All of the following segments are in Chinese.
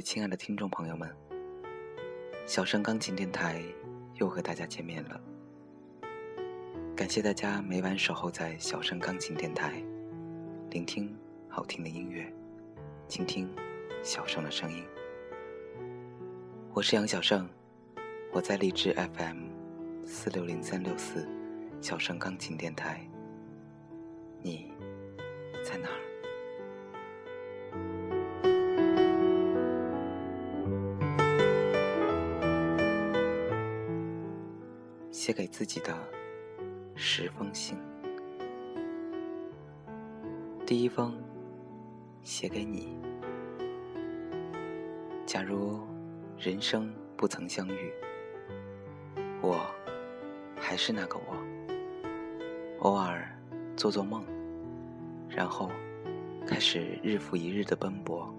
亲爱的听众朋友们，小声钢琴电台又和大家见面了。感谢大家每晚守候在小声钢琴电台，聆听好听的音乐，倾听小声的声音。我是杨小盛，我在荔枝 FM 四六零三六四小声钢琴电台。你在哪儿？写给自己的十封信，第一封写给你。假如人生不曾相遇，我还是那个我，偶尔做做梦，然后开始日复一日的奔波，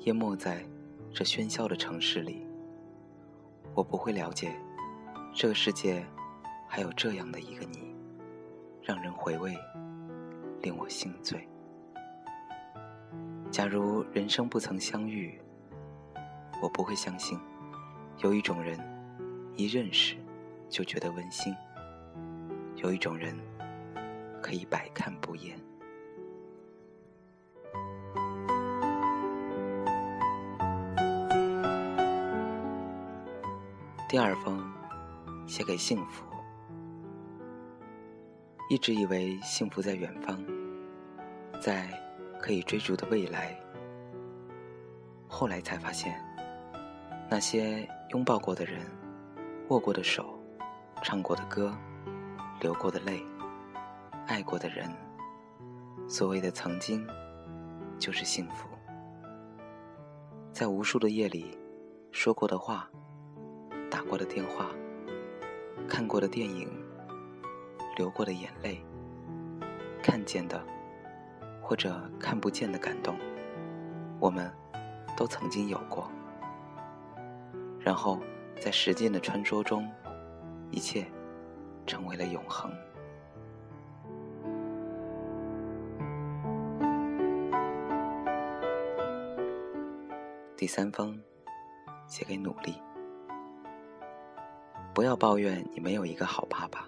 淹没在这喧嚣的城市里。我不会了解。这个世界还有这样的一个你，让人回味，令我心醉。假如人生不曾相遇，我不会相信有一种人一认识就觉得温馨，有一种人可以百看不厌。第二封。写给幸福。一直以为幸福在远方，在可以追逐的未来。后来才发现，那些拥抱过的人、握过的手、唱过的歌、流过的泪、爱过的人，所谓的曾经，就是幸福。在无数的夜里，说过的话，打过的电话。看过的电影，流过的眼泪，看见的或者看不见的感动，我们都曾经有过。然后在时间的穿梭中，一切成为了永恒。第三封，写给努力。不要抱怨你没有一个好爸爸，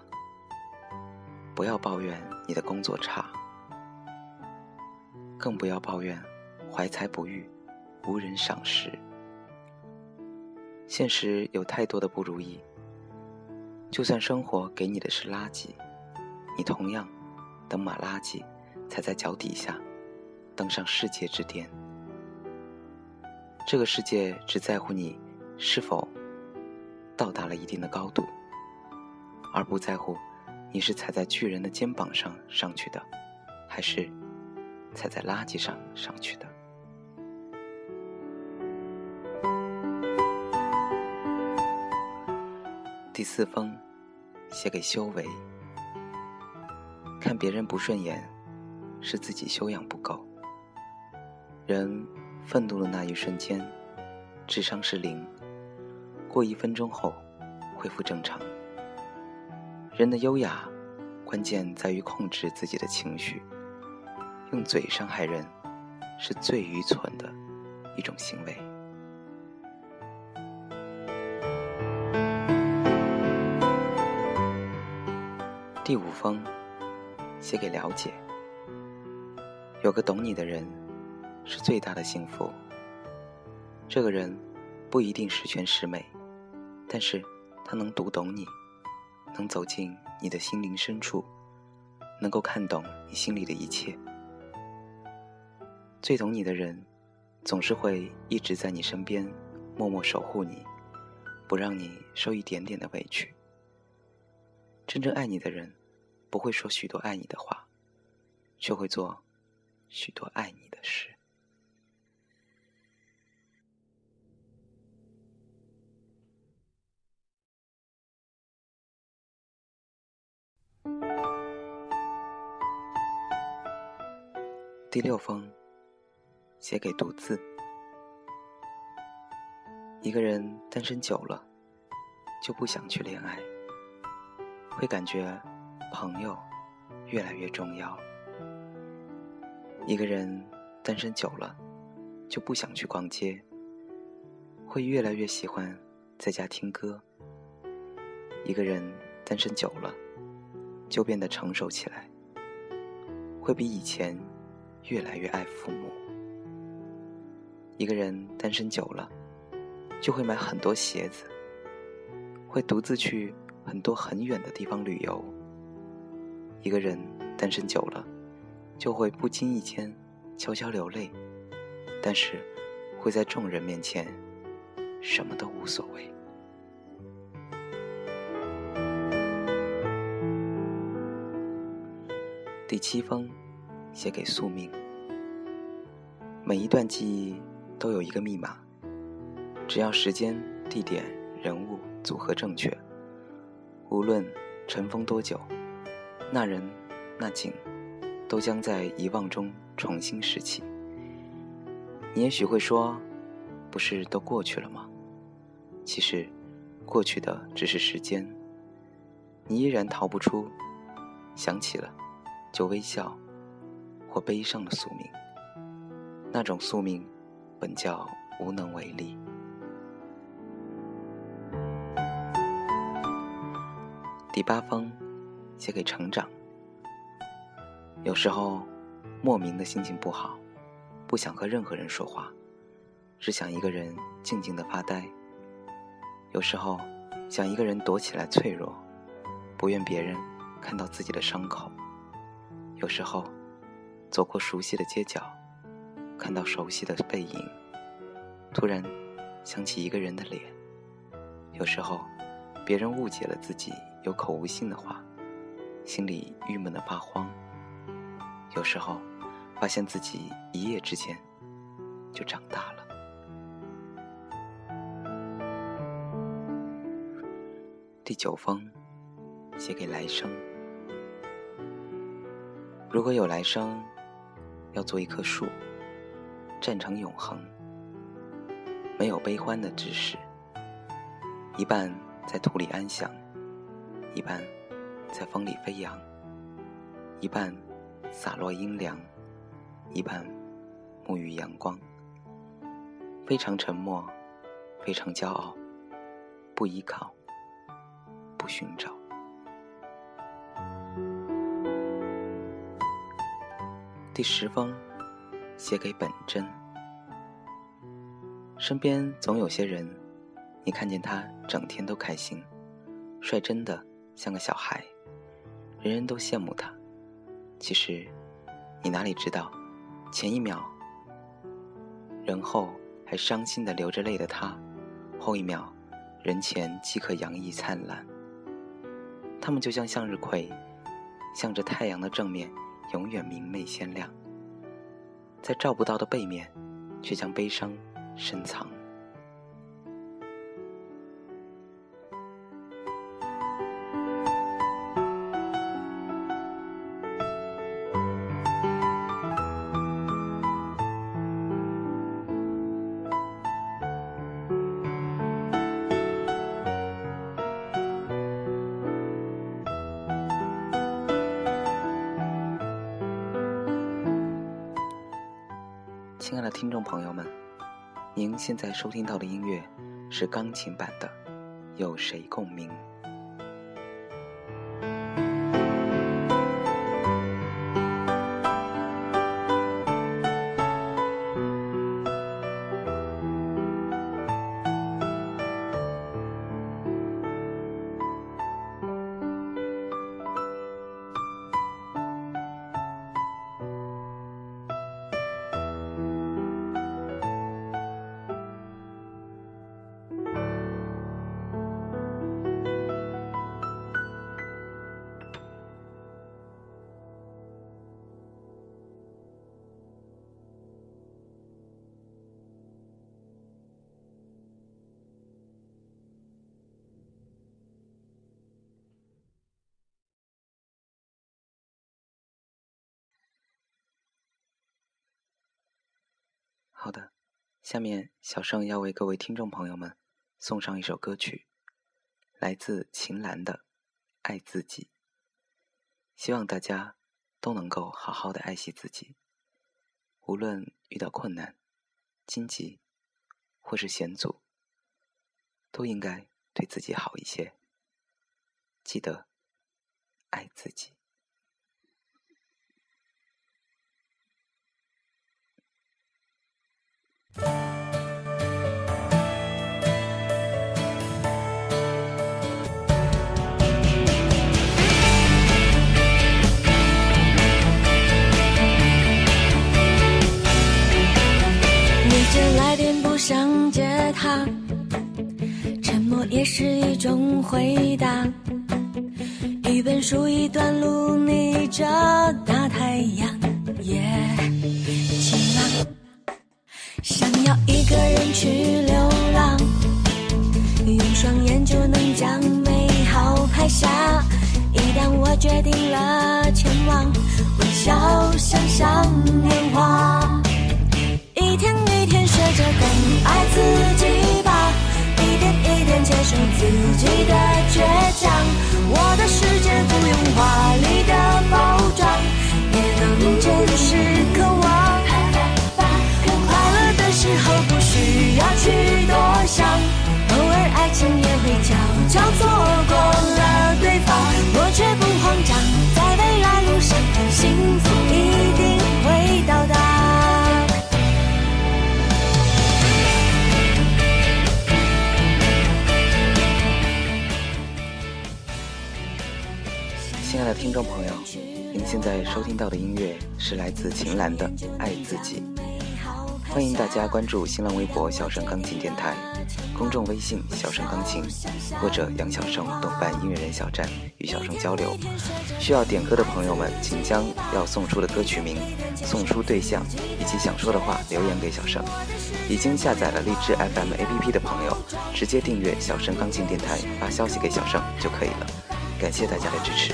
不要抱怨你的工作差，更不要抱怨怀才不遇，无人赏识。现实有太多的不如意，就算生活给你的是垃圾，你同样等把垃圾踩在脚底下，登上世界之巅。这个世界只在乎你是否。到达了一定的高度，而不在乎你是踩在巨人的肩膀上上去的，还是踩在垃圾上上去的。第四封，写给修为。看别人不顺眼，是自己修养不够。人愤怒的那一瞬间，智商是零。过一分钟后，恢复正常。人的优雅，关键在于控制自己的情绪。用嘴伤害人，是最愚蠢的一种行为。第五封，写给了解。有个懂你的人，是最大的幸福。这个人，不一定十全十美。但是，他能读懂你，能走进你的心灵深处，能够看懂你心里的一切。最懂你的人，总是会一直在你身边，默默守护你，不让你受一点点的委屈。真正爱你的人，不会说许多爱你的话，却会做许多爱你的事。第六封，写给独自。一个人单身久了，就不想去恋爱，会感觉朋友越来越重要。一个人单身久了，就不想去逛街，会越来越喜欢在家听歌。一个人单身久了，就变得成熟起来，会比以前越来越爱父母。一个人单身久了，就会买很多鞋子，会独自去很多很远的地方旅游。一个人单身久了，就会不经意间悄悄流泪，但是会在众人面前什么都无所谓。第七封，写给宿命。每一段记忆都有一个密码，只要时间、地点、人物组合正确，无论尘封多久。那人，那景，都将在遗忘中重新拾起。你也许会说，不是都过去了吗？其实，过去的只是时间。你依然逃不出，想起了，就微笑，或悲伤的宿命。那种宿命，本叫无能为力。第八封。写给成长。有时候，莫名的心情不好，不想和任何人说话，只想一个人静静的发呆。有时候，想一个人躲起来脆弱，不愿别人看到自己的伤口。有时候，走过熟悉的街角，看到熟悉的背影，突然想起一个人的脸。有时候，别人误解了自己有口无心的话。心里郁闷的发慌，有时候发现自己一夜之间就长大了。第九封，写给来生。如果有来生，要做一棵树，站成永恒，没有悲欢的知识，一半在土里安详，一半。在风里飞扬，一半洒落阴凉，一半沐浴阳光。非常沉默，非常骄傲，不依靠，不寻找。第十封，写给本真。身边总有些人，你看见他整天都开心，率真的像个小孩。人人都羡慕他，其实，你哪里知道，前一秒，人后还伤心的流着泪的他，后一秒，人前即可洋溢灿烂。他们就像向日葵，向着太阳的正面，永远明媚鲜亮，在照不到的背面，却将悲伤深藏。亲爱的听众朋友们，您现在收听到的音乐是钢琴版的《有谁共鸣》。好的，下面小盛要为各位听众朋友们送上一首歌曲，来自秦岚的《爱自己》。希望大家都能够好好的爱惜自己，无论遇到困难，荆棘，或是险阻，都应该对自己好一些。记得爱自己。你这来电不想接他，沉默也是一种回答。一本书，一段路，逆着大太阳，也晴去流浪，用双眼就能将美好拍下。一旦我决定了前往，微笑想象年华。一天一天学着更爱自己吧，一点一点接受自己的倔强。我的世界不用华丽的包去多想，偶尔爱情也会悄悄错过了对方，我却不慌张，在未来路上，幸福一定会到达。亲爱的听众朋友，您现在收听到的音乐是来自秦岚的《爱自己》。欢迎大家关注新浪微博“小盛钢琴电台”，公众微信“小盛钢琴”或者“杨小盛动办音乐人小站”与小盛交流。需要点歌的朋友们，请将要送出的歌曲名、送出对象以及想说的话留言给小盛。已经下载了荔枝 FM APP 的朋友，直接订阅“小盛钢琴电台”，发消息给小盛就可以了。感谢大家的支持。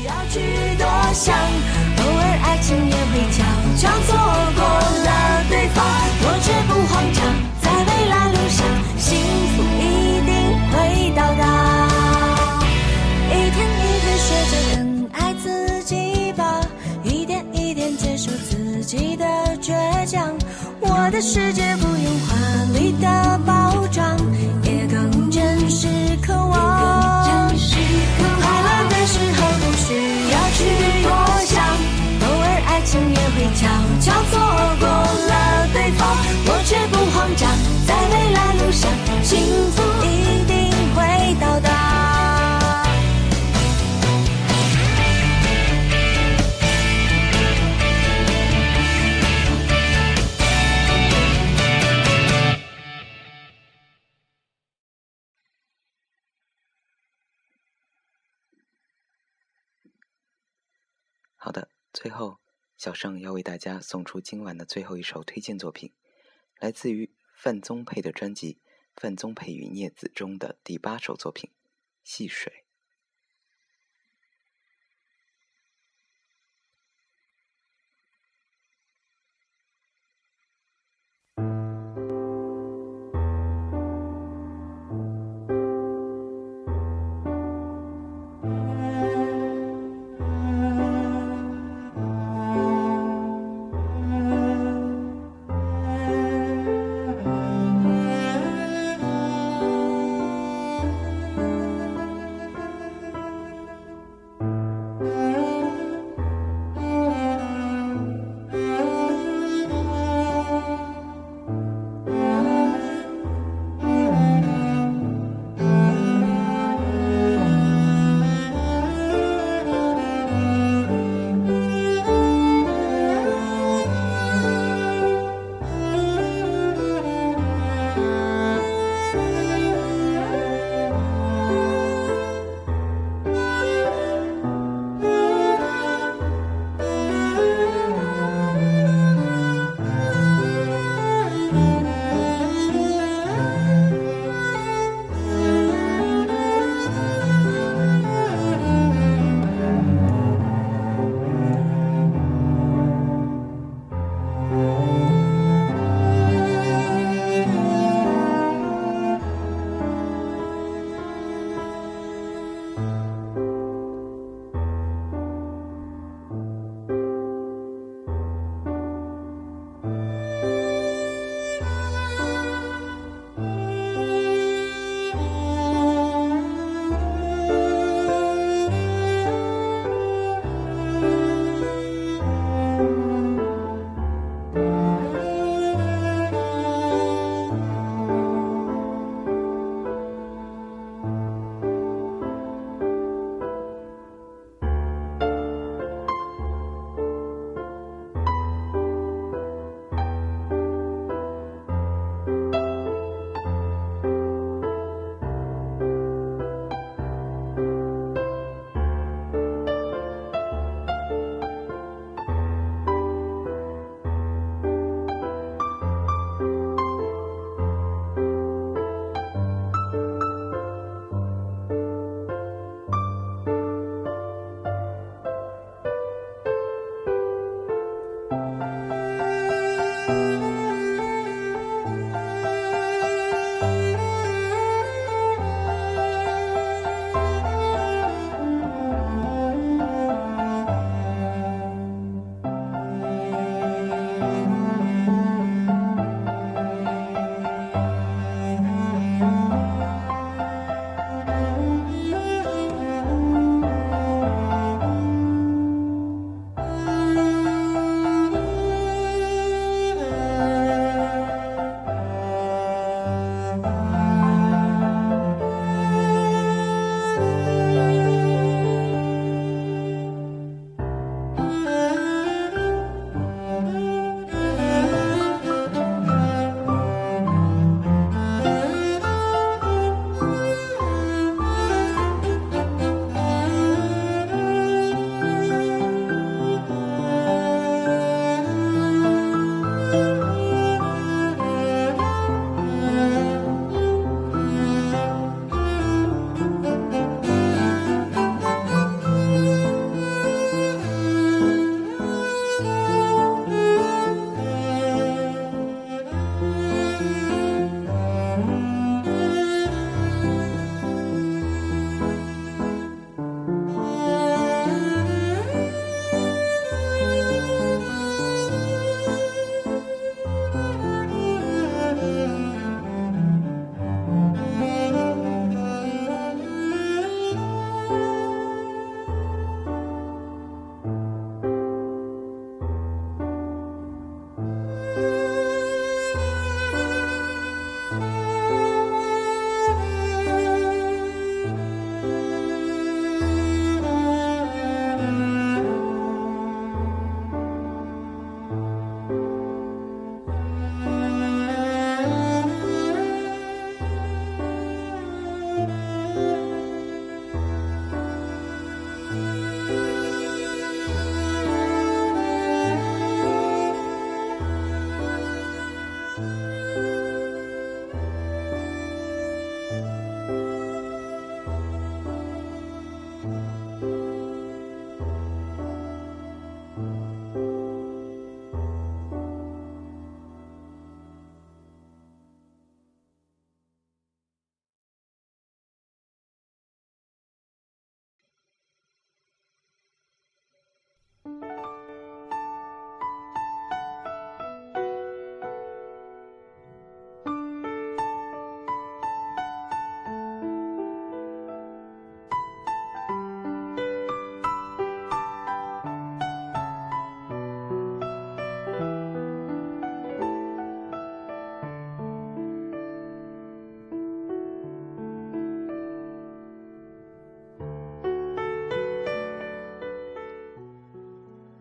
需要去多想，偶尔爱情也会悄悄错过了对方，我却不慌张，在未来路上，幸福一定会到达。一天一天学着更爱自己吧，一点一点接受自己的倔强。我的世界不用华丽的包装，也更真实渴望。情也会悄悄错过了对方，我却不慌张，在未来路上，幸福一定会到达。好的，最后小盛要为大家送出今晚的最后一首推荐作品，来自于范宗沛的专辑《范宗沛与聂子》中的第八首作品《戏水》。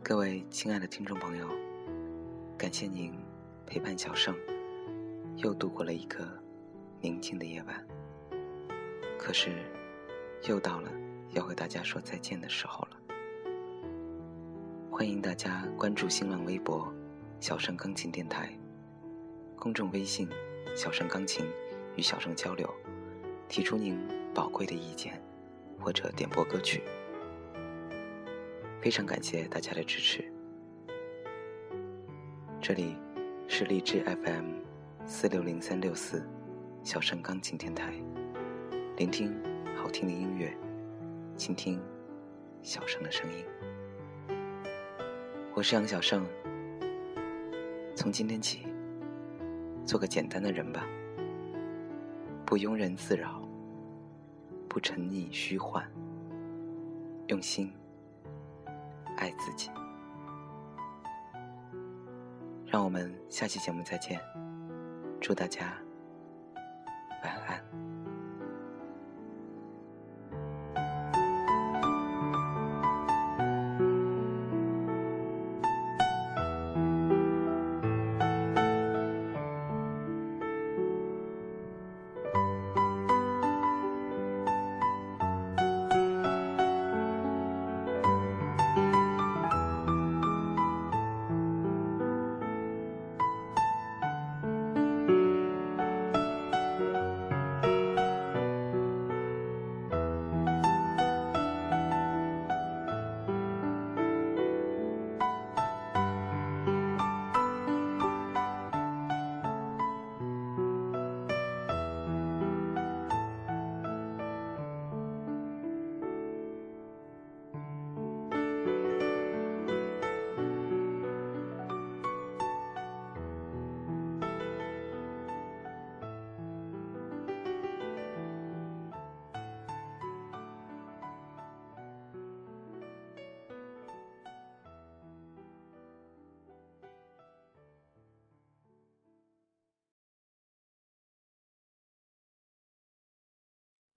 各位亲爱的听众朋友，感谢您陪伴小盛，又度过了一个宁静的夜晚。可是，又到了要和大家说再见的时候了。欢迎大家关注新浪微博“小盛钢琴电台”，公众微信“小盛钢琴”，与小盛交流，提出您宝贵的意见，或者点播歌曲。非常感谢大家的支持。这里是荔枝 FM 四六零三六四小盛钢琴电台，聆听好听的音乐，倾听小盛的声音。我是杨小盛，从今天起，做个简单的人吧，不庸人自扰，不沉溺虚幻，用心。爱自己，让我们下期节目再见。祝大家